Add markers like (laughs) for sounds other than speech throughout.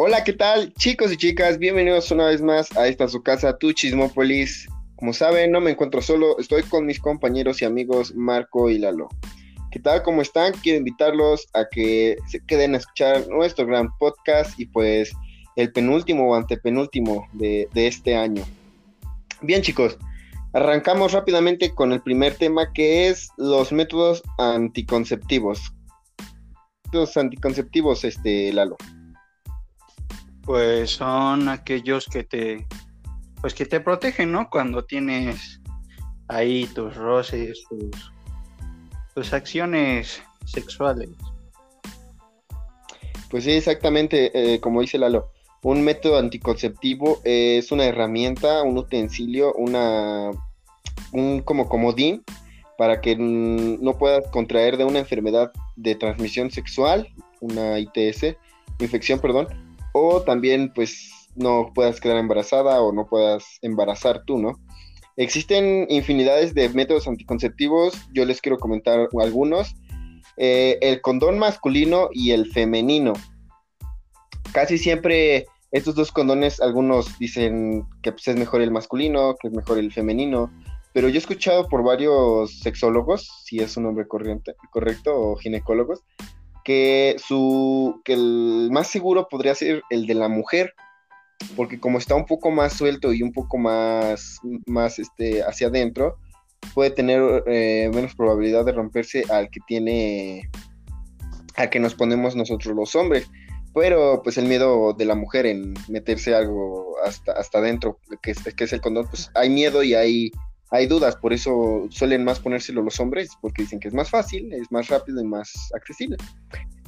Hola, ¿qué tal, chicos y chicas? Bienvenidos una vez más a esta su casa, tu Chismópolis. Como saben, no me encuentro solo, estoy con mis compañeros y amigos Marco y Lalo. ¿Qué tal? ¿Cómo están? Quiero invitarlos a que se queden a escuchar nuestro gran podcast y pues el penúltimo o antepenúltimo de, este año. Bien, chicos, arrancamos rápidamente con el primer tema que es los métodos anticonceptivos. Los anticonceptivos, este, Lalo. Pues son aquellos que te, pues que te protegen, ¿no? Cuando tienes ahí tus roces, tus, acciones sexuales. Pues sí, exactamente, eh, como dice Lalo. Un método anticonceptivo es una herramienta, un utensilio, una un como comodín para que no puedas contraer de una enfermedad de transmisión sexual, una ITS, infección, perdón, o también pues no puedas quedar embarazada o no puedas embarazar tú, ¿no? Existen infinidades de métodos anticonceptivos, yo les quiero comentar algunos. Eh, el condón masculino y el femenino. Casi siempre estos dos condones, algunos dicen que pues, es mejor el masculino, que es mejor el femenino, pero yo he escuchado por varios sexólogos, si es un nombre corriente, correcto, o ginecólogos, que, su, que el más seguro podría ser el de la mujer, porque como está un poco más suelto y un poco más, más este, hacia adentro, puede tener eh, menos probabilidad de romperse al que tiene, al que nos ponemos nosotros los hombres. Pero pues el miedo de la mujer en meterse algo hasta, hasta adentro, que es, que es el condón, pues hay miedo y hay hay dudas, por eso suelen más ponérselo los hombres, porque dicen que es más fácil, es más rápido y más accesible.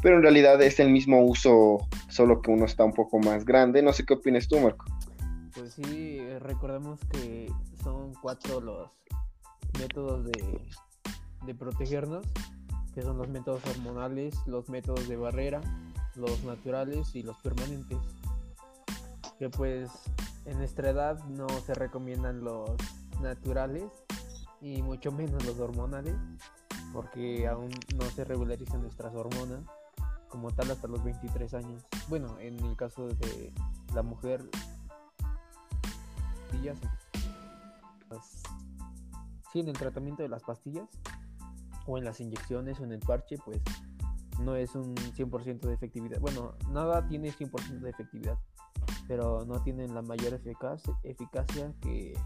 Pero en realidad es el mismo uso, solo que uno está un poco más grande. No sé qué opinas tú, Marco. Pues sí, recordemos que son cuatro los métodos de, de protegernos, que son los métodos hormonales, los métodos de barrera, los naturales y los permanentes. Que pues en nuestra edad no se recomiendan los naturales y mucho menos los hormonales, porque aún no se regularizan nuestras hormonas como tal hasta los 23 años. Bueno, en el caso de la mujer, pastillas, sí, en el tratamiento de las pastillas o en las inyecciones o en el parche, pues no es un 100% de efectividad. Bueno, nada tiene 100% de efectividad, pero no tienen la mayor eficacia que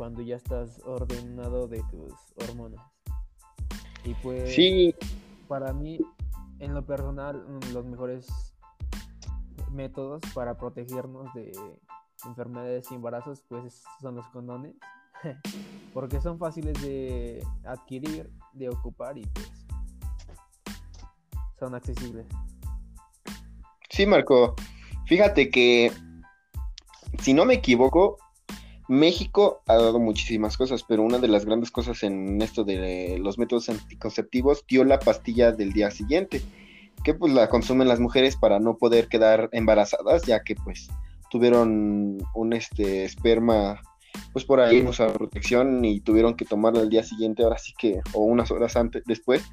cuando ya estás ordenado de tus hormonas. Y pues sí. para mí, en lo personal, los mejores métodos para protegernos de enfermedades y embarazos, pues son los condones. (laughs) Porque son fáciles de adquirir, de ocupar y pues son accesibles. Sí, Marco. Fíjate que, si no me equivoco, México ha dado muchísimas cosas, pero una de las grandes cosas en esto de los métodos anticonceptivos dio la pastilla del día siguiente, que pues la consumen las mujeres para no poder quedar embarazadas, ya que pues tuvieron un este esperma pues por ahí usa protección y tuvieron que tomarla al día siguiente, ahora sí que, o unas horas antes, después.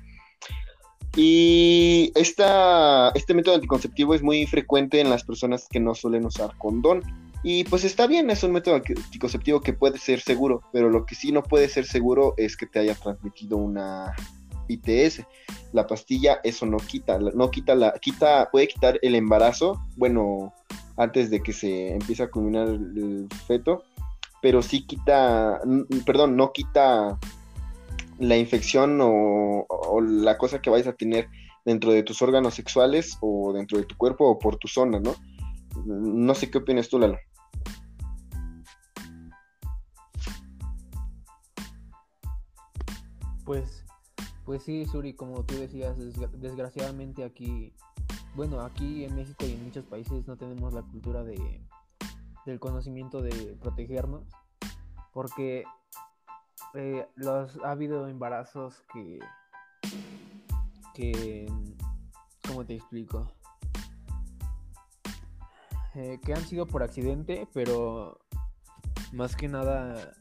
Y esta, este método anticonceptivo es muy frecuente en las personas que no suelen usar condón y pues está bien, es un método anticonceptivo que puede ser seguro, pero lo que sí no puede ser seguro es que te haya transmitido una ITS. La pastilla eso no quita, no quita la, quita, puede quitar el embarazo, bueno, antes de que se empiece a culminar el feto, pero sí quita, perdón, no quita la infección o, o, la cosa que vayas a tener dentro de tus órganos sexuales o dentro de tu cuerpo o por tu zona, ¿no? No sé qué opinas tú, Lalo. Pues, pues sí, Suri, como tú decías, desgraciadamente aquí, bueno, aquí en México y en muchos países no tenemos la cultura de, del conocimiento de protegernos, porque eh, los, ha habido embarazos que, que, ¿cómo te explico? Eh, que han sido por accidente, pero más que nada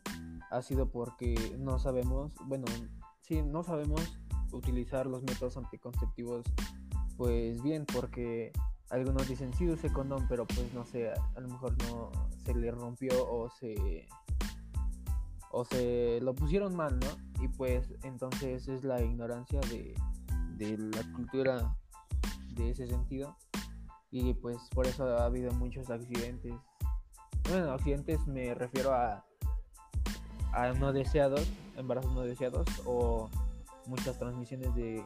ha sido porque no sabemos, bueno, sí, no sabemos utilizar los métodos anticonceptivos pues bien, porque algunos dicen sí use condón, pero pues no sé, a lo mejor no se le rompió o se o se lo pusieron mal, ¿no? Y pues entonces es la ignorancia de, de la cultura de ese sentido y pues por eso ha habido muchos accidentes. Bueno, accidentes me refiero a a no deseados, embarazos no deseados o muchas transmisiones de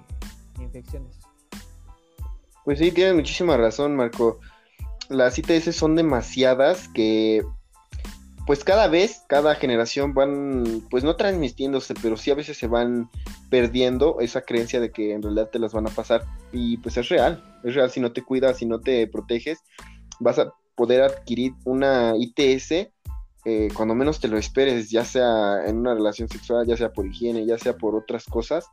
infecciones. Pues sí, tienes muchísima razón, Marco. Las ITS son demasiadas que, pues cada vez, cada generación van, pues no transmitiéndose, pero sí a veces se van perdiendo esa creencia de que en realidad te las van a pasar. Y pues es real, es real, si no te cuidas, si no te proteges, vas a poder adquirir una ITS eh, cuando menos te lo esperes, ya sea en una relación sexual, ya sea por higiene, ya sea por otras cosas.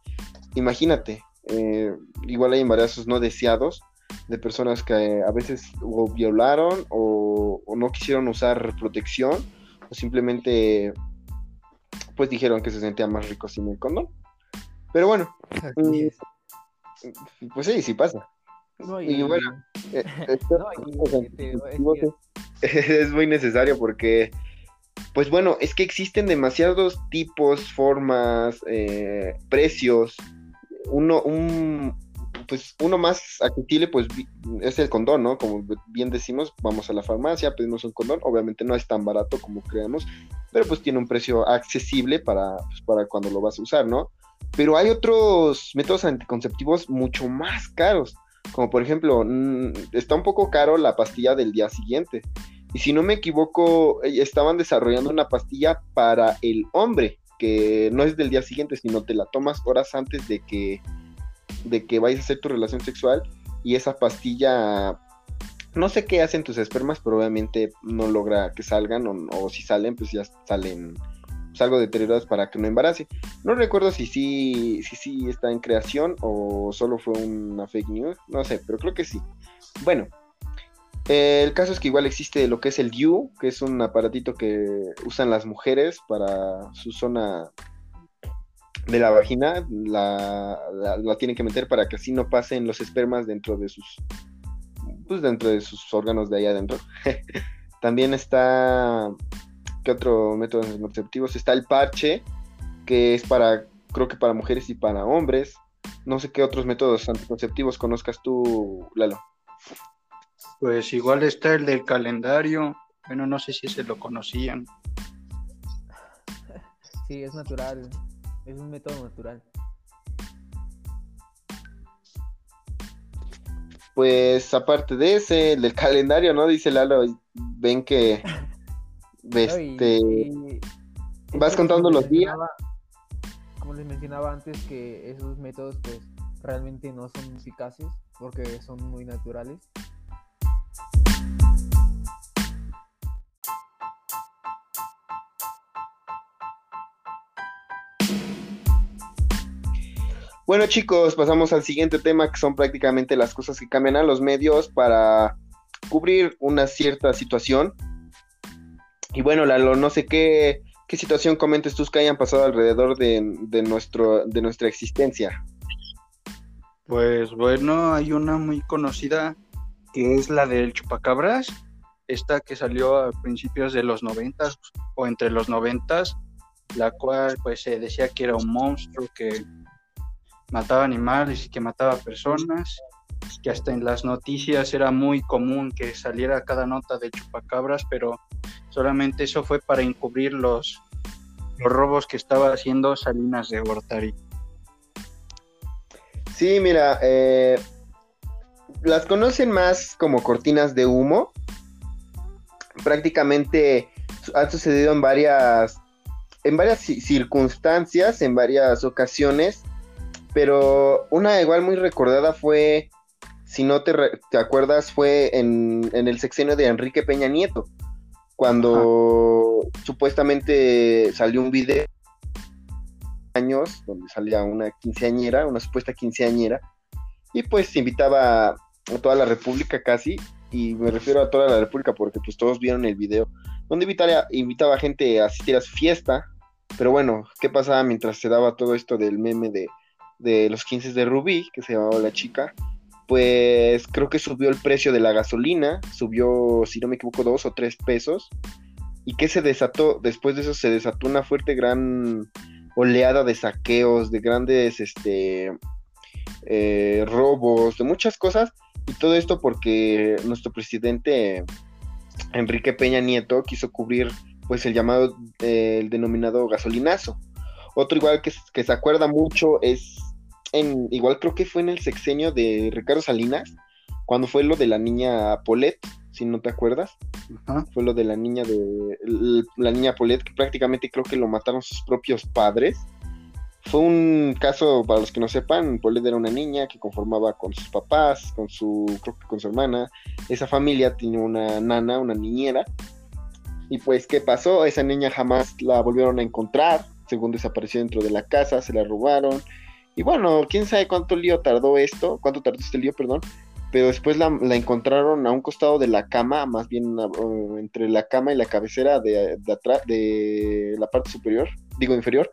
Imagínate, eh, igual hay embarazos no deseados de personas que a veces o violaron o, no quisieron usar protección simplemente pues dijeron que se sentía más rico sin el condón. Pero bueno, mm, pues sí, sí pasa. y, bueno, es muy necesario porque pues bueno, es que existen demasiados tipos, formas, eh, precios. Uno, un, pues uno más accesible, pues es el condón, ¿no? Como bien decimos, vamos a la farmacia, pedimos un condón. Obviamente no es tan barato como creemos, pero pues tiene un precio accesible para, pues, para cuando lo vas a usar, ¿no? Pero hay otros métodos anticonceptivos mucho más caros, como por ejemplo, mm, está un poco caro la pastilla del día siguiente. Y si no me equivoco, eh, estaban desarrollando una pastilla para el hombre, que no es del día siguiente, sino te la tomas horas antes de que, de que vayas a hacer tu relación sexual. Y esa pastilla, no sé qué hacen tus espermas, pero obviamente no logra que salgan, o, si salen, pues ya salen pues, algo deteriorados para que no embarace. No recuerdo si sí, si sí está en creación o solo fue una fake news, no sé, pero creo que sí. Bueno, el caso es que igual existe lo que es el DIU, que es un aparatito que usan las mujeres para su zona de la vagina, la, tienen que meter para que así no pasen los espermas dentro de sus, pues dentro de sus órganos de ahí adentro. (laughs) También está, ¿qué otro método anticonceptivos? Está el parche, que es para, creo que para mujeres y para hombres. No sé qué otros métodos anticonceptivos conozcas tú, Lalo. Pues igual está el del calendario. Bueno, no sé si se lo conocían. Sí, es natural. Es un método natural. Pues aparte de ese, el del calendario, ¿no? Dice Lalo, ven que (laughs) este, vas contando los días. Como les mencionaba antes, que esos métodos pues realmente no son eficaces porque son muy naturales Bueno chicos, pasamos al siguiente tema que son prácticamente las cosas que cambian a los medios para cubrir una cierta situación. Y bueno, Lalo, no sé qué, qué situación comentes tú que hayan pasado alrededor de, nuestro, de nuestra existencia. Pues bueno, hay una muy conocida que es la del chupacabras, esta que salió a principios de los noventas o entre los noventas, la cual pues se decía que era un monstruo que mataba animales y que mataba personas, que hasta en las noticias era muy común que saliera cada nota de chupacabras, pero solamente eso fue para encubrir los, los robos que estaba haciendo Salinas de Gortari. Sí, mira, eh, las conocen más como cortinas de humo. Prácticamente ha sucedido en varias, en varias circunstancias, en varias ocasiones pero una igual muy recordada fue, si no te, te acuerdas, fue en, el sexenio de Enrique Peña Nieto, cuando supuestamente salió un video años donde salía una quinceañera, una supuesta quinceañera, y pues invitaba a toda la República casi, y me refiero a toda la República porque pues todos vieron el video, donde invitaba, invitaba a gente a asistir a su fiesta, pero bueno, ¿qué pasaba mientras se daba todo esto del meme de de los 15 de Rubí, que se llamaba la chica, pues creo que subió el precio de la gasolina, subió, si no me equivoco, dos o tres pesos. ¿Y qué se desató? Después de eso se desató una fuerte, gran oleada de saqueos, de grandes este, eh, robos, de muchas cosas. Y todo esto porque nuestro presidente Enrique Peña Nieto quiso cubrir pues el llamado, eh, el denominado gasolinazo. Otro igual que, que se acuerda mucho es en, igual creo que fue en el sexenio de Ricardo Salinas, cuando fue lo de la niña Polet, si no te acuerdas. Fue lo de la niña de la niña Polet, que prácticamente creo que lo mataron sus propios padres. Fue un caso, para los que no sepan, Polet era una niña que conformaba con sus papás, con su, creo que con su hermana. Esa familia tenía una nana, una niñera. Y pues, ¿qué pasó? Esa niña jamás la volvieron a encontrar, según desapareció dentro de la casa, se la robaron y bueno, quién sabe cuánto lío tardó esto, cuánto tardó este lío, perdón. Pero después la, encontraron a un costado de la cama, más bien uh, entre la cama y la cabecera de, de atrás, de la parte superior, digo inferior.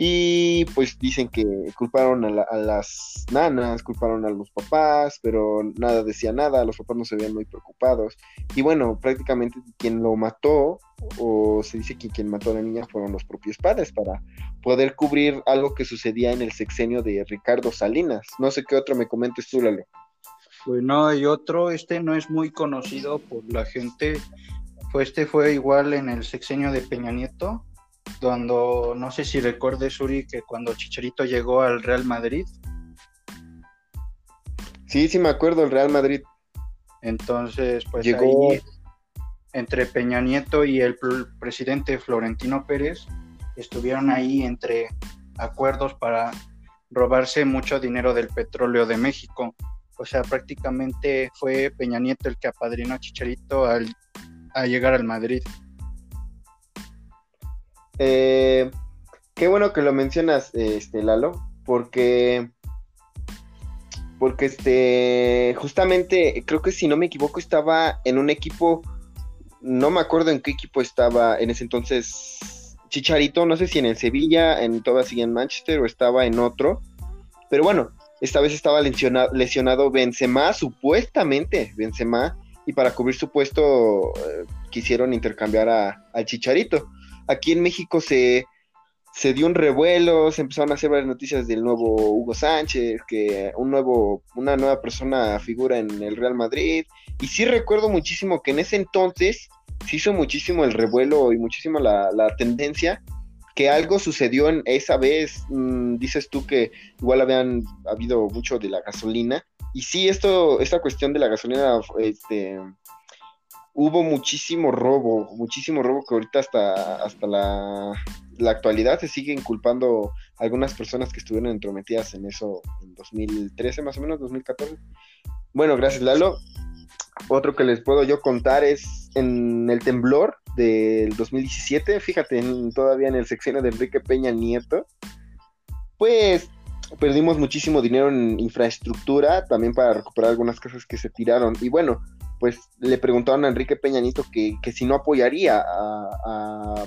Y pues dicen que culparon a, las nanas, culparon a los papás, pero nada decía nada, los papás no se veían muy preocupados. Y bueno, prácticamente quien lo mató, o se dice que quien mató a la niña fueron los propios padres para poder cubrir algo que sucedía en el sexenio de Ricardo Salinas. No sé qué otro me comentes tú, Lalo. Bueno, hay otro, este no es muy conocido por la gente. Pues este fue igual en el sexenio de Peña Nieto, cuando, no sé si recuerdes, Uri, que cuando Chicharito llegó al Real Madrid. Sí, sí me acuerdo, el Real Madrid. Entonces, pues llegó... entre Peña Nieto y el presidente Florentino Pérez, estuvieron ahí entre acuerdos para robarse mucho dinero del petróleo de México. O sea, prácticamente fue Peña Nieto el que apadrinó a Chicharito al, a llegar al Madrid. Eh, qué bueno que lo mencionas, este Lalo, porque porque este justamente creo que si no me equivoco estaba en un equipo no me acuerdo en qué equipo estaba en ese entonces Chicharito, no sé si en el Sevilla, en todavía en Manchester o estaba en otro, pero bueno, esta vez estaba lesionado, lesionado Benzema, supuestamente Benzema, y para cubrir su puesto eh, quisieron intercambiar a, al Chicharito aquí en México se, se dio un revuelo, se empezaron a hacer varias noticias del nuevo Hugo Sánchez, que un nuevo, una nueva persona figura en el Real Madrid. Y sí recuerdo muchísimo que en ese entonces se hizo muchísimo el revuelo y muchísimo la, tendencia que algo sucedió en esa vez, mm, dices tú que igual habían habido mucho de la gasolina, y sí, esto, esta cuestión de la gasolina, este, hubo muchísimo robo, muchísimo robo que ahorita hasta, hasta la, actualidad se siguen culpando algunas personas que estuvieron entrometidas en eso en 2013 más o menos, 2014. Bueno, gracias Lalo. Otro que les puedo yo contar es en el temblor del 2017, fíjate, todavía en el sexenio de Enrique Peña Nieto, pues perdimos muchísimo dinero en infraestructura, también para recuperar algunas casas que se tiraron. Y bueno, pues le preguntaron a Enrique Peña Nieto que, si no apoyaría a,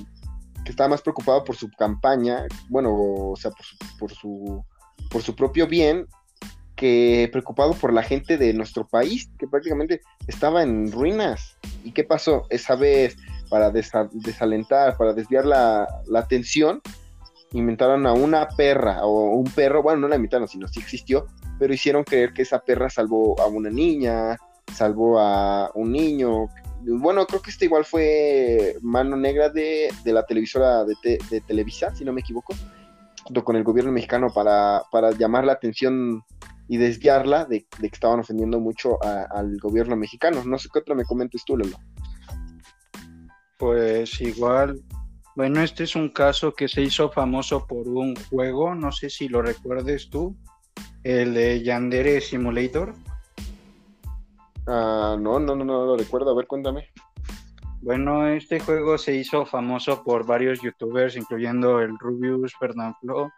que estaba más preocupado por su campaña, bueno, o sea, por su, por su, por su propio bien, que preocupado por la gente de nuestro país, que prácticamente estaba en ruinas. ¿Y qué pasó? Esa vez, para desalentar, para desviar la, la atención, inventaron a una perra o un perro, bueno, no la inventaron, sino sí existió, pero hicieron creer que esa perra salvó a una niña, salvó a un niño. Bueno, creo que este igual fue mano negra de, la televisora de, Televisa, si no me equivoco, junto con el gobierno mexicano para, llamar la atención y desviarla de, que estaban ofendiendo mucho al gobierno mexicano. No sé qué otra me comentes tú, Lelo. Pues igual, bueno, este es un caso que se hizo famoso por un juego, no sé si lo recuerdes tú, el de Yandere Simulator. Ah, no, no, no, no lo recuerdo. A ver, cuéntame. Bueno, este juego se hizo famoso por varios youtubers, incluyendo el Rubius, Fernanfloo,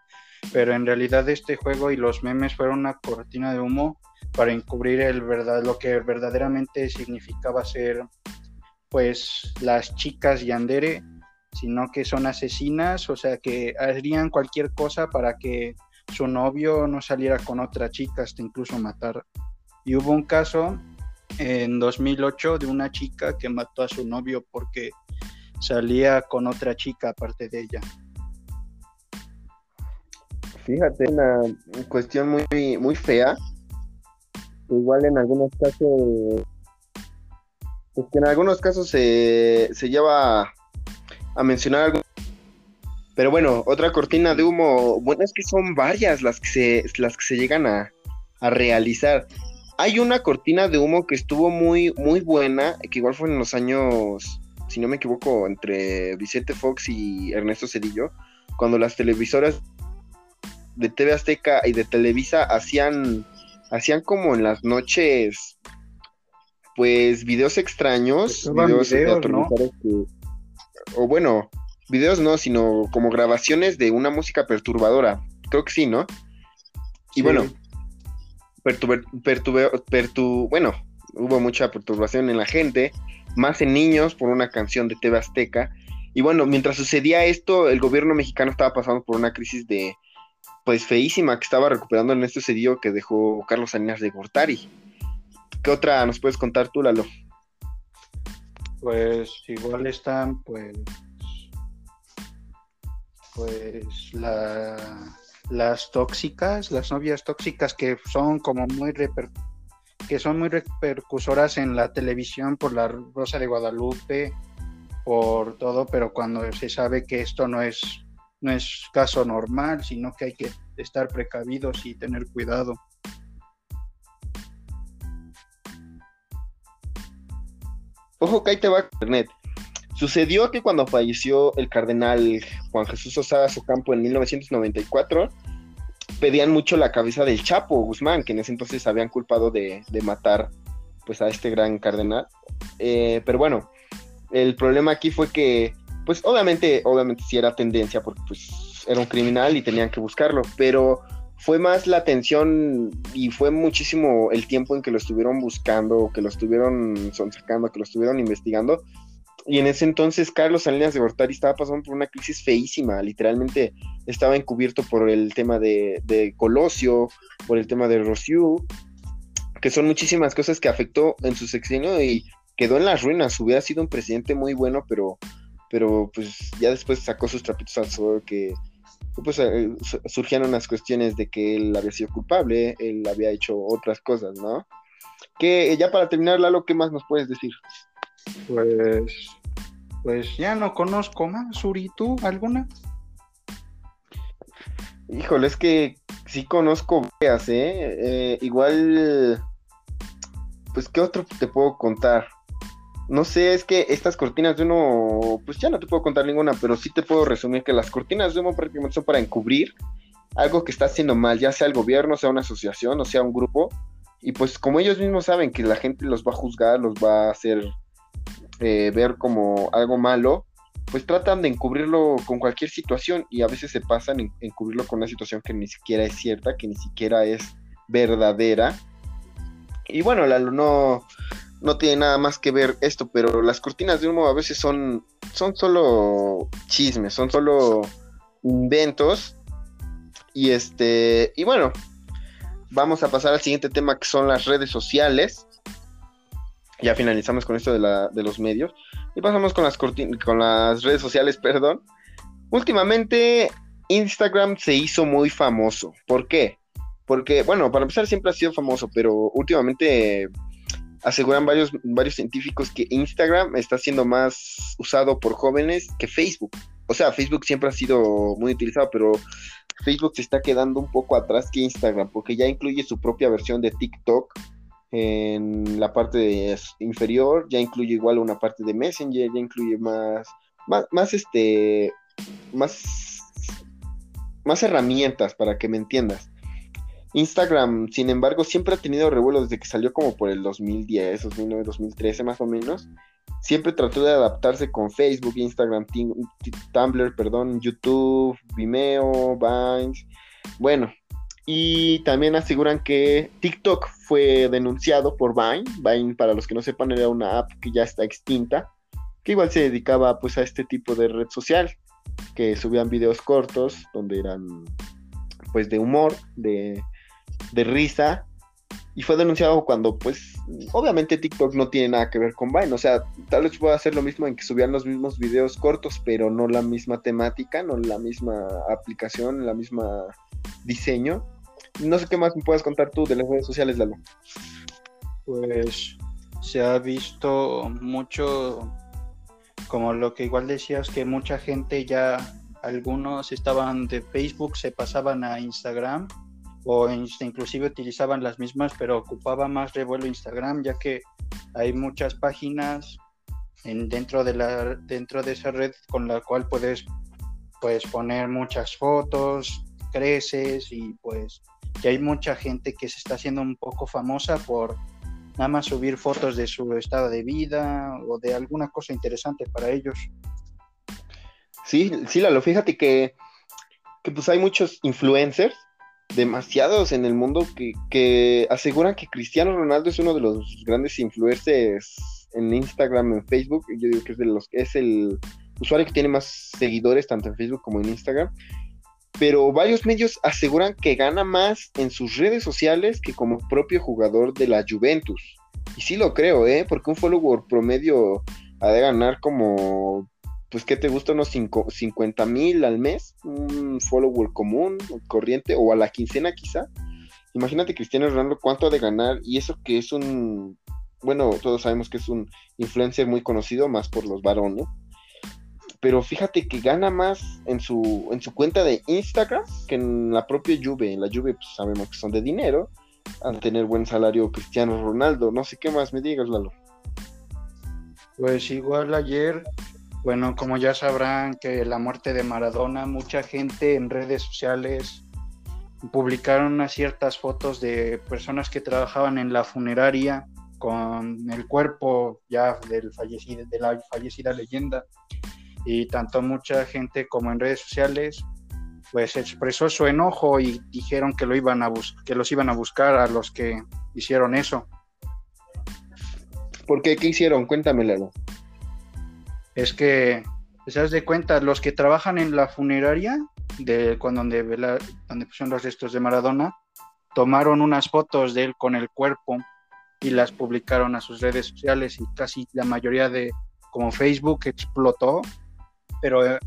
pero en realidad este juego y los memes fueron una cortina de humo para encubrir el verdad, lo que verdaderamente significaba ser pues las chicas Yandere, sino que son asesinas, o sea que harían cualquier cosa para que su novio no saliera con otra chica, hasta incluso matar Y hubo un caso en 2008 de una chica que mató a su novio porque salía con otra chica aparte de ella. Fíjate, una cuestión muy, muy fea. Igual en algunos casos, pues en algunos casos se, se lleva a mencionar algo. Pero bueno, otra cortina de humo, bueno, es que son varias las que se, las que se llegan a, a realizar. Hay una cortina de humo que estuvo muy, muy buena, que igual fue en los años, si no me equivoco, entre Vicente Fox y Ernesto Cedillo, cuando las televisoras de TV Azteca y de Televisa hacían, hacían como en las noches, pues videos extraños, videos, o bueno, videos no, sino como grabaciones de una música perturbadora, creo que sí, ¿no? Y bueno, perturbe, bueno, hubo mucha perturbación en la gente, más en niños por una canción de TV Azteca. Y bueno, mientras sucedía esto, el gobierno mexicano estaba pasando por una crisis de, pues feísima, que estaba recuperando en este Cedillo que dejó Carlos Salinas de Gortari. ¿Qué otra nos puedes contar tú, Lalo? Pues igual están, pues, pues la las tóxicas, las novias tóxicas que son como muy que son muy repercusoras en la televisión por la Rosa de Guadalupe, por todo, pero cuando se sabe que esto no es no es caso normal, sino que hay que estar precavidos y tener cuidado. Ojo que ahí te va internet. Sucedió que cuando falleció el cardenal Juan Jesús Osada Campo en 1994, pedían mucho la cabeza del Chapo Guzmán, que en ese entonces habían culpado de, matar pues a este gran cardenal. Eh, pero bueno, el problema aquí fue que, pues obviamente, obviamente sí era tendencia, porque pues era un criminal y tenían que buscarlo, pero fue más la atención y fue muchísimo el tiempo en que lo estuvieron buscando, que lo estuvieron sacando, que lo estuvieron investigando, y en ese entonces Carlos Salinas de Gortari estaba pasando por una crisis feísima, literalmente estaba encubierto por el tema de, Colosio, por el tema de Rociú, que son muchísimas cosas que afectó en su sexenio y quedó en las ruinas. Hubiera sido un presidente muy bueno, pero, pero pues ya después sacó sus trapitos al sol que pues eh, surgieron las cuestiones de que él había sido culpable, él había hecho otras cosas, ¿no? Que ya para terminar, Lalo, ¿qué más nos puedes decir? Pues, pues ya no conozco más. Uri, ¿tú alguna? Híjole, es que sí conozco ¿eh? ¿eh? Igual, pues, ¿qué otro te puedo contar? No sé, es que estas cortinas de uno, pues ya no te puedo contar ninguna, pero sí te puedo resumir que las cortinas de humo prácticamente son para encubrir algo que está haciendo mal, ya sea el gobierno, sea una asociación o sea un grupo. Y pues como ellos mismos saben que la gente los va a juzgar, los va a hacer eh, ver como algo malo, pues tratan de encubrirlo con cualquier situación y a veces se pasan en encubrirlo con una situación que ni siquiera es cierta, que ni siquiera es verdadera. Y bueno, la, no, no tiene nada más que ver esto, pero las cortinas de humo a veces son, son solo chismes, son solo inventos. Y este, y bueno, vamos a pasar al siguiente tema que son las redes sociales ya finalizamos con esto de, la, de los medios y pasamos con las, redes sociales, (laughs) perdón. Últimamente Instagram se hizo muy famoso. ¿Por qué? Porque, bueno, para empezar siempre ha sido famoso, pero últimamente aseguran varios científicos que Instagram está siendo más usado por jóvenes que Facebook. O sea, Facebook siempre ha sido muy utilizado, pero Facebook se está quedando un poco atrás que Instagram, porque ya incluye su propia versión de TikTok en la parte inferior ya incluye igual una parte de Messenger, ya incluye más, más, este, más, más herramientas para que me entiendas. Instagram, sin embargo, siempre ha tenido revuelo desde que salió como por el 2010, 2009, 2013 más o menos. Siempre trató de adaptarse con Facebook, Instagram, Tumblr, perdón, YouTube, Vimeo, Vines. Bueno, y también aseguran que TikTok fue denunciado por Vine. Vine, para los que no sepan, era una app que ya está extinta, que igual se dedicaba pues a este tipo de red social, que subían videos cortos donde eran pues de humor, de, risa. y fue denunciado cuando, pues, obviamente TikTok no tiene nada que ver con Vine. O sea, tal vez pueda hacer lo mismo en que subían los mismos videos cortos, pero no la misma temática, no la misma aplicación, la misma diseño. No sé qué más me puedes contar tú de las redes sociales, Lalo. Pues se ha visto mucho, como lo que igual decías, que mucha gente ya, algunos estaban de Facebook, se pasaban a Instagram o inclusive utilizaban las mismas, pero ocupaba más revuelo Instagram, ya que hay muchas páginas en, dentro, de la, dentro de esa red con la cual puedes, puedes poner muchas fotos, creces y pues que hay mucha gente que se está haciendo un poco famosa por nada más subir fotos de su estado de vida o de alguna cosa interesante para ellos. Sí, sí, Lalo, fíjate que, que pues hay muchos influencers demasiados en el mundo que, aseguran que Cristiano Ronaldo es uno de los grandes influencers en Instagram, en Facebook. Yo digo que es de los es el usuario que tiene más seguidores tanto en Facebook como en Instagram. Pero varios medios aseguran que gana más en sus redes sociales que como propio jugador de la Juventus. Y sí lo creo, ¿eh? Porque un follower promedio ha de ganar como pues, ¿qué te gusta? Unos 50 mil al mes, un follower común, corriente, o a la quincena quizá. Imagínate Cristiano Ronaldo cuánto ha de ganar, y eso que es un, bueno, todos sabemos que es un influencer muy conocido, más por los varones, pero fíjate que gana más en su, en su cuenta de Instagram que en la propia Juve. En la Juve pues, sabemos que son de dinero, al tener buen salario Cristiano Ronaldo. No sé qué más me digas, Lalo. Pues igual ayer bueno, como ya sabrán que la muerte de Maradona, mucha gente en redes sociales publicaron ciertas fotos de personas que trabajaban en la funeraria con el cuerpo ya del fallecido, de la fallecida leyenda. Y tanto mucha gente como en redes sociales pues expresó su enojo y dijeron que lo iban a que los iban a buscar a los que hicieron eso. ¿Por qué? ¿Qué hicieron? Cuéntamelo es que, se das de cuenta, los que trabajan en la funeraria, de cuando donde, donde pusieron los restos de Maradona, tomaron unas fotos de él con el cuerpo y las publicaron a sus redes sociales y casi la mayoría de, como Facebook, explotó, pero eh,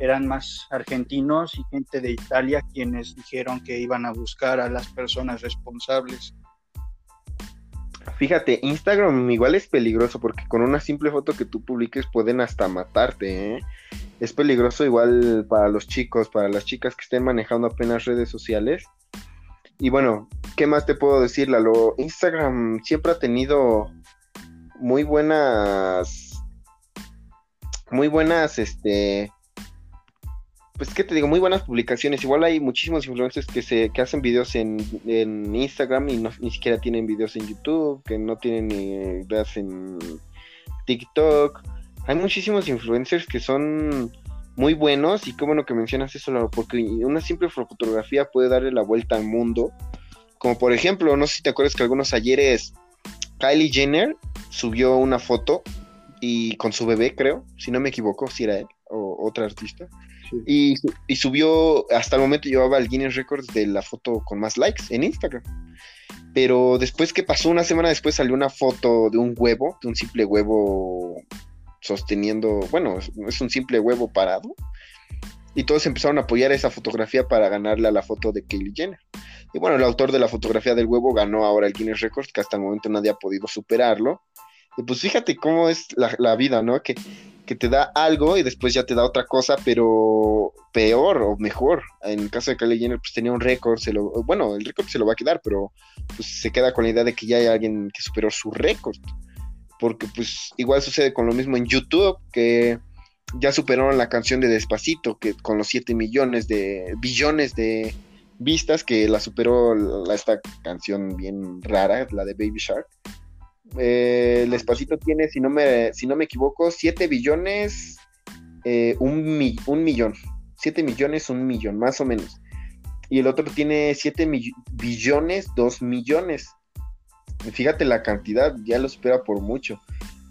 eran más argentinos y gente de Italia quienes dijeron que iban a buscar a las personas responsables. Fíjate, Instagram igual es peligroso porque con una simple foto que tú publiques pueden hasta matarte, ¿eh? Es peligroso igual para los chicos, para las chicas que estén manejando apenas redes sociales. Y bueno, ¿qué más te puedo decir, Lalo? Instagram siempre ha tenido muy buenas, muy buenas, este, pues qué te digo, muy buenas publicaciones. Igual hay muchísimos influencers que se que hacen videos en, Instagram y ni siquiera tienen videos en YouTube, que no tienen ni videos en TikTok. Hay muchísimos influencers que son muy buenos y qué bueno que mencionas eso, porque una simple fotografía puede darle la vuelta al mundo. Como por ejemplo, no sé si te acuerdas que algunos ayeres Kylie Jenner subió una foto y con su bebé, creo, si no me equivoco, si era él o otra artista y, subió, hasta el momento llevaba el Guinness Records de la foto con más likes en Instagram. Pero después que pasó, una semana después salió una foto de un huevo, de un simple huevo sosteniendo, bueno, es un simple huevo parado. Y todos empezaron a apoyar esa fotografía para ganarle a la foto de Kylie Jenner. Y bueno, el autor de la fotografía del huevo ganó ahora el Guinness Records, que hasta el momento nadie ha podido superarlo. Y pues fíjate cómo es la, vida, ¿no? Que que te da algo y después ya te da otra cosa, pero peor o mejor. En el caso de Kylie Jenner, pues tenía un récord, se lo, bueno, el récord se lo va a quedar, pero pues se queda con la idea de que ya hay alguien que superó su récord. Porque pues igual sucede con lo mismo en YouTube, que ya superaron la canción de Despacito, que con los 7 millones de, billones de vistas, que la superó esta canción bien rara, la de Baby Shark eh, el Despacito tiene, si no me, si no me equivoco, 7 billones, eh, un, un, millón. 7 millones, un millón, más o menos. Y el otro tiene 7 billones, 2 millones. Fíjate la cantidad, ya lo supera por mucho.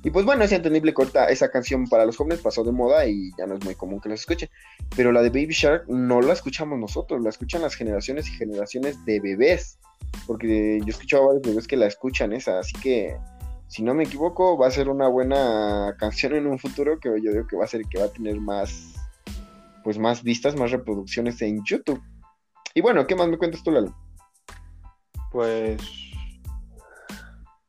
Y pues bueno, es entendible corta esa canción para los jóvenes pasó de moda y ya no es muy común que la escuchen. Pero la de Baby Shark no la escuchamos nosotros, la escuchan las generaciones y generaciones de bebés. porque yo he escuchado varios videos que la escuchan esa, así que si no me equivoco va a ser una buena canción en un futuro que yo digo que va a ser que va a tener más pues más vistas, más reproducciones en YouTube. Y bueno, ¿qué más me cuentas tú, Lalo? Pues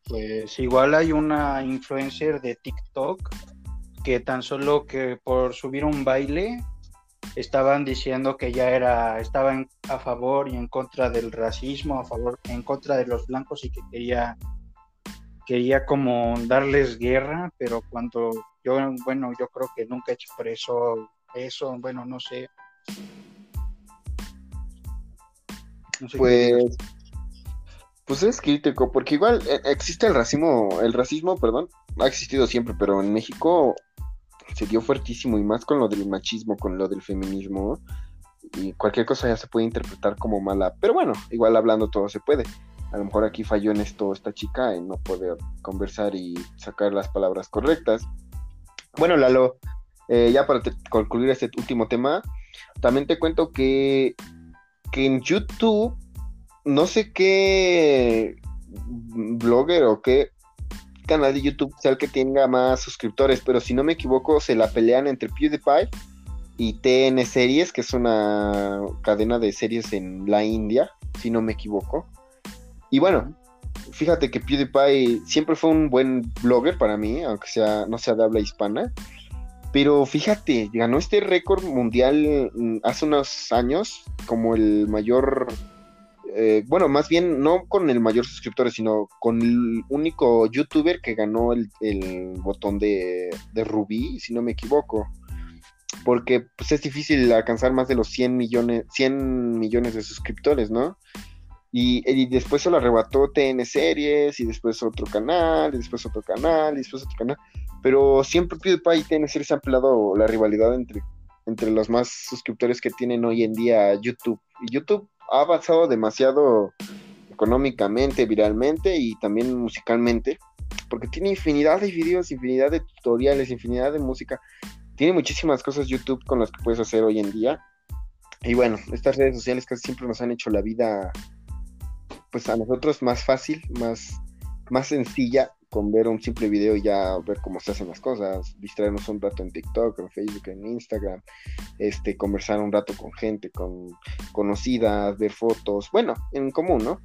pues igual hay una influencer de TikTok que tan solo que por subir un baile estaban diciendo que ya era, estaba a favor y en contra del racismo, a favor, en contra de los blancos y que quería, quería como darles guerra, pero cuando yo, bueno, yo creo que nunca por eso, bueno, no sé. pues, pues es crítico, porque igual eh, existe el racismo, el racismo, perdón, ha existido siempre, pero en México se dio fuertísimo y más con lo del machismo, con lo del feminismo. Y cualquier cosa ya se puede interpretar como mala. Pero bueno, igual hablando todo se puede. A lo mejor aquí falló en esto esta chica en no poder conversar y sacar las palabras correctas. Bueno, Lalo, eh, ya para concluir este último tema, también te cuento que, que en YouTube, no sé qué blogger o qué canal de YouTube sea el que tenga más suscriptores, pero si no me equivoco, se la pelean entre PewDiePie y TN Series, que es una cadena de series en la India, si no me equivoco. Y bueno, fíjate que PewDiePie siempre fue un buen blogger para mí, aunque sea no sea de habla hispana. Pero fíjate, ganó este récord mundial mm, hace unos años como el mayor eh, bueno, más bien no con el mayor suscriptor, sino con el único youtuber que ganó el, botón de, de, Rubí, si no me equivoco. Porque pues, es difícil alcanzar más de los 100 millones, 100 millones de suscriptores, ¿no? Y, después se lo arrebató TN Series, y después otro canal, y después otro canal, y después otro canal. Pero siempre PewDiePie y TN Series han pelado la rivalidad entre, entre los más suscriptores que tienen hoy en día YouTube. Y YouTube ha avanzado demasiado económicamente, viralmente y también musicalmente, porque tiene infinidad de videos, infinidad de tutoriales, infinidad de música. Tiene muchísimas cosas YouTube con las que puedes hacer hoy en día. Y bueno, estas redes sociales casi siempre nos han hecho la vida, pues a nosotros más fácil, más, más sencilla con ver un simple video y ya ver cómo se hacen las cosas, distraernos un rato en TikTok, en Facebook, en Instagram, este, conversar un rato con gente, con conocidas, ver fotos, bueno, en común, ¿no?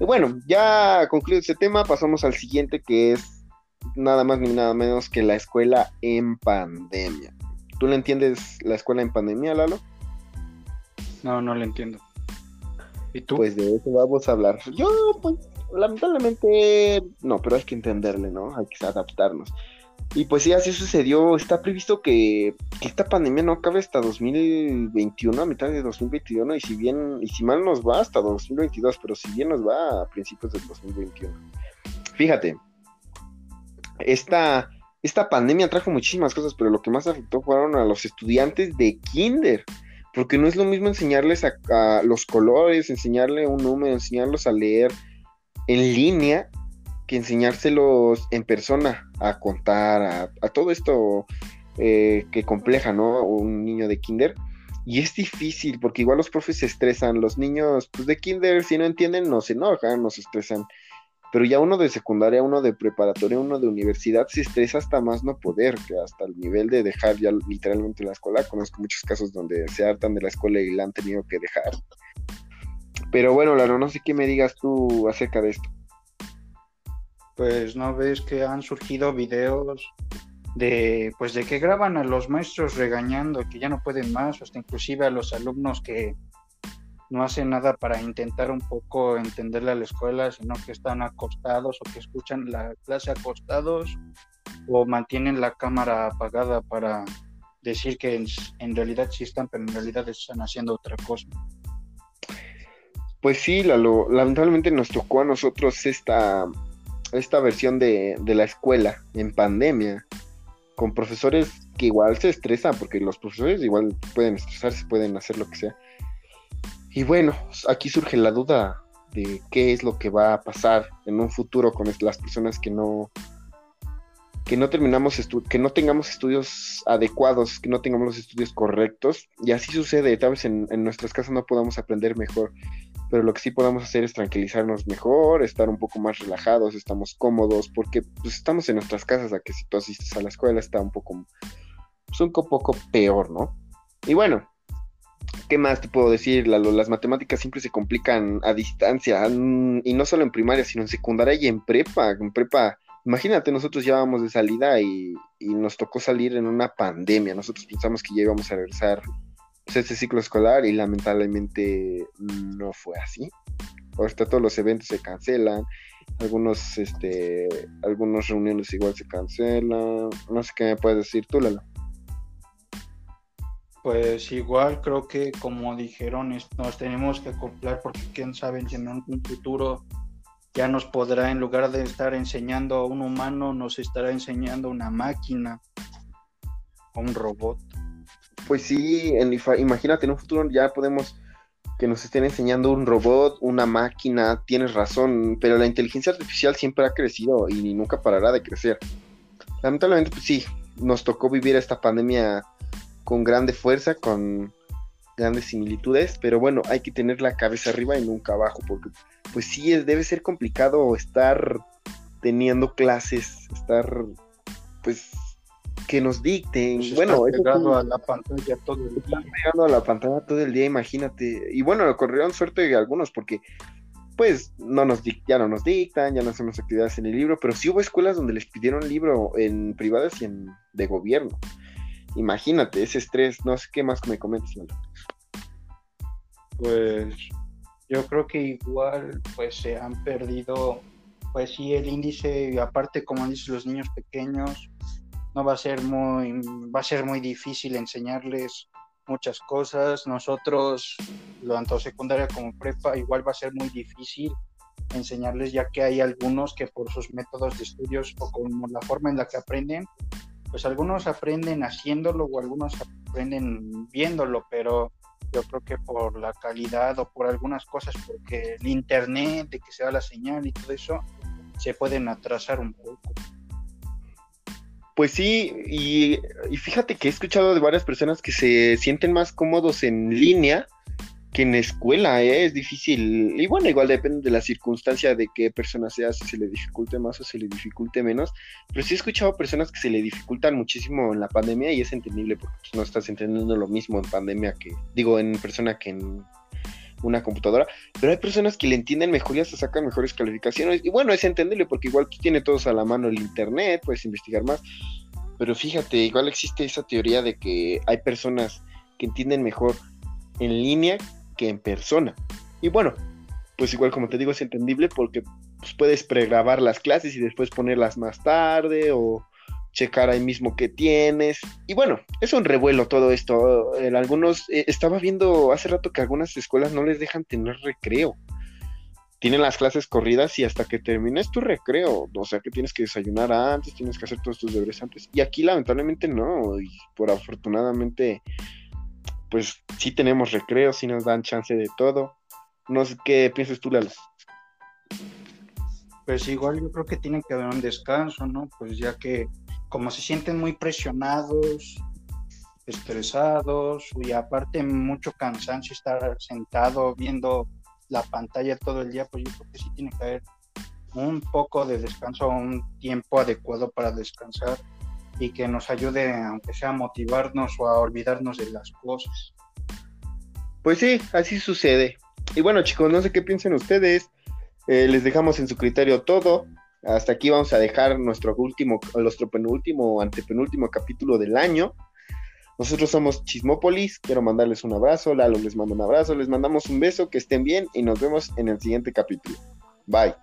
Y bueno, ya concluido este tema, pasamos al siguiente que es nada más ni nada menos que la escuela en pandemia. ¿Tú le entiendes la escuela en pandemia, Lalo? No, no le entiendo. ¿Y tú? Pues de eso vamos a hablar. Yo, pues, lamentablemente no, pero hay que entenderle, ¿no? Hay que adaptarnos. Y pues sí, así sucedió. Está previsto que, esta pandemia no acabe hasta 2021, a mitad de 2021, y si bien, y si mal nos va, hasta 2022, pero si bien nos va a principios del 2021. Fíjate, esta, esta pandemia trajo muchísimas cosas, pero lo que más afectó fueron a los estudiantes de kinder. Porque no es lo mismo enseñarles a, a los colores, enseñarle un número, enseñarlos a leer, en línea que enseñárselos en persona, a contar, a, todo esto eh, que compleja, ¿no? Un niño de kinder. Y es difícil, porque igual los profes se estresan, los niños pues, de kinder, si no entienden, no se enojan, no se estresan. Pero ya uno de secundaria, uno de preparatoria, uno de universidad se estresa hasta más no poder, que hasta el nivel de dejar ya literalmente la escuela. Conozco muchos casos donde se hartan de la escuela y la han tenido que dejar. Pero bueno, Lalo, no sé qué me digas tú acerca de esto. Pues no ves que han surgido videos de pues de que graban a los maestros regañando que ya no pueden más, hasta inclusive a los alumnos que no hacen nada para intentar un poco entenderle a la escuela, sino que están acostados o que escuchan la clase acostados o mantienen la cámara apagada para decir que en, en realidad sí están, pero en realidad están haciendo otra cosa. Pues sí, lamentablemente nos tocó a nosotros esta, esta versión de, la escuela en pandemia, con profesores que igual se estresan, porque los profesores igual pueden estresarse, pueden hacer lo que sea. Y bueno, aquí surge la duda de qué es lo que va a pasar en un futuro con las personas que no que no terminamos que no tengamos estudios adecuados, que no tengamos los estudios correctos, y así sucede, tal vez en, nuestras casas no podamos aprender mejor pero lo que sí podemos hacer es tranquilizarnos mejor, estar un poco más relajados, estamos cómodos, porque pues, estamos en nuestras casas, a que si tú asistes a la escuela está un poco, pues, un poco peor, ¿no? Y bueno, ¿qué más te puedo decir? las matemáticas siempre se complican a distancia, mm, y no solo en primaria, sino en secundaria y en prepa. En prepa, imagínate, nosotros ya vamos de salida y, y nos tocó salir en una pandemia. Nosotros pensamos que ya íbamos a regresar pues, este ciclo escolar y lamentablemente no fue así. Ahorita todos los eventos se cancelan, algunos, este, algunas reuniones igual se cancelan. No sé qué me puedes decir tú, Lalo. Pues igual creo que como dijeron, nos tenemos que acoplar porque quién sabe en un futuro ya nos podrá, en lugar de estar enseñando a un humano, nos estará enseñando una máquina o un robot pues sí, imagínate, en un futuro ya podemos que nos estén enseñando un robot, una máquina, tienes razón, pero la inteligencia artificial siempre ha crecido y nunca parará de crecer. Lamentablemente, pues sí, nos tocó vivir esta pandemia con grande fuerza, con grandes similitudes, pero bueno, hay que tener la cabeza arriba y nunca abajo, porque pues sí, es, debe ser complicado estar teniendo clases, estar pues que nos dicten. Pues bueno, pegado a la pantalla todo el día. Pegado a la pantalla todo el día, imagínate. Y bueno, corrieron suerte de algunos porque pues no nos ya no nos dictan, ya no hacemos actividades en el libro, pero sí hubo escuelas donde les pidieron libro en privadas y en de gobierno. Imagínate ese estrés, no sé qué más me comentas, Pues yo creo que igual pues se han perdido pues sí el índice aparte como dicen los niños pequeños no va a ser muy, va a ser muy difícil enseñarles muchas cosas. Nosotros, tanto secundaria como prepa, igual va a ser muy difícil enseñarles, ya que hay algunos que por sus métodos de estudios o como la forma en la que aprenden, pues algunos aprenden haciéndolo o algunos aprenden viéndolo, pero yo creo que por la calidad o por algunas cosas, porque el internet, de que se da la señal y todo eso, se pueden atrasar un poco. Pues sí, y, fíjate que he escuchado de varias personas que se sienten más cómodos en línea que en escuela, ¿eh? es difícil. Y bueno, igual depende de la circunstancia de qué persona sea, si se le dificulte más o se le dificulte menos. Pero sí he escuchado personas que se le dificultan muchísimo en la pandemia y es entendible porque pues, no estás entendiendo lo mismo en pandemia que, digo, en persona que en una computadora, pero hay personas que le entienden mejor y hasta sacan mejores calificaciones. Y bueno, es entendible porque igual tú tienes todos a la mano el internet, puedes investigar más. Pero fíjate, igual existe esa teoría de que hay personas que entienden mejor en línea que en persona. Y bueno, pues igual como te digo es entendible porque pues, puedes pregrabar las clases y después ponerlas más tarde o checar ahí mismo que tienes. Y bueno, es un revuelo todo esto. Algunos, eh, estaba viendo hace rato que algunas escuelas no les dejan tener recreo. Tienen las clases corridas y hasta que termines tu recreo, o sea que tienes que desayunar antes, tienes que hacer todos tus deberes antes. Y aquí lamentablemente no, y por afortunadamente, pues sí tenemos recreo, sí nos dan chance de todo. No sé qué piensas tú, Lalo. Pues igual yo creo que tiene que haber un descanso, ¿no? Pues ya que como se sienten muy presionados, estresados y aparte mucho cansancio estar sentado viendo la pantalla todo el día, pues yo creo que sí tiene que haber un poco de descanso, un tiempo adecuado para descansar y que nos ayude, aunque sea a motivarnos o a olvidarnos de las cosas. Pues sí, así sucede. Y bueno chicos, no sé qué piensen ustedes. Eh, les dejamos en su criterio todo. Hasta aquí vamos a dejar nuestro último, nuestro penúltimo, antepenúltimo capítulo del año. Nosotros somos Chismópolis, quiero mandarles un abrazo, Lalo les mando un abrazo, les mandamos un beso, que estén bien y nos vemos en el siguiente capítulo. Bye.